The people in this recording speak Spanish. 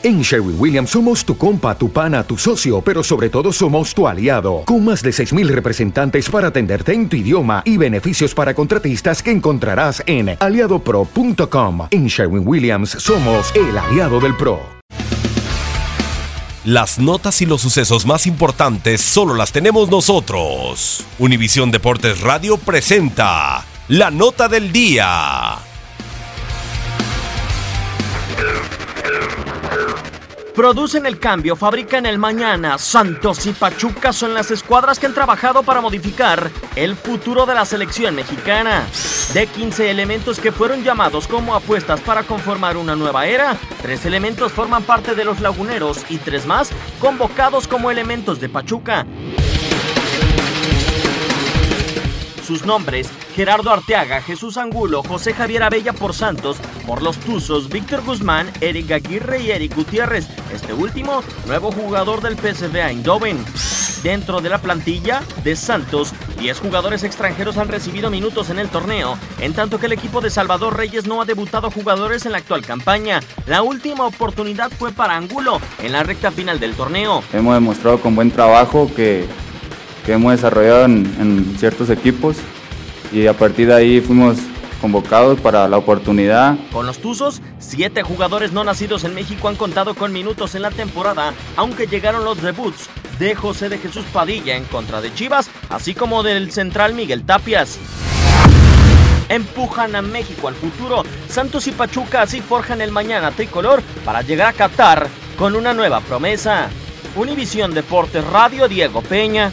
En Sherwin Williams somos tu compa, tu pana, tu socio, pero sobre todo somos tu aliado, con más de 6.000 representantes para atenderte en tu idioma y beneficios para contratistas que encontrarás en aliadopro.com. En Sherwin Williams somos el aliado del PRO. Las notas y los sucesos más importantes solo las tenemos nosotros. Univisión Deportes Radio presenta la nota del día. Producen el cambio, fabrican el mañana. Santos y Pachuca son las escuadras que han trabajado para modificar el futuro de la selección mexicana. De 15 elementos que fueron llamados como apuestas para conformar una nueva era, tres elementos forman parte de los laguneros y tres más convocados como elementos de Pachuca. Sus nombres, Gerardo Arteaga, Jesús Angulo, José Javier Abella por Santos, por los Tuzos, Víctor Guzmán, Eric Aguirre y Eric Gutiérrez, este último, nuevo jugador del PSV Eindhoven. Dentro de la plantilla de Santos, 10 jugadores extranjeros han recibido minutos en el torneo, en tanto que el equipo de Salvador Reyes no ha debutado jugadores en la actual campaña. La última oportunidad fue para Angulo en la recta final del torneo. Hemos demostrado con buen trabajo que, que hemos desarrollado en, en ciertos equipos y a partir de ahí fuimos convocados para la oportunidad. Con los Tuzos, siete jugadores no nacidos en México han contado con minutos en la temporada, aunque llegaron los debuts de José de Jesús Padilla en contra de Chivas, así como del central Miguel Tapias. Empujan a México al futuro. Santos y Pachuca así forjan el mañana tricolor para llegar a Qatar con una nueva promesa. Univisión Deportes Radio Diego Peña.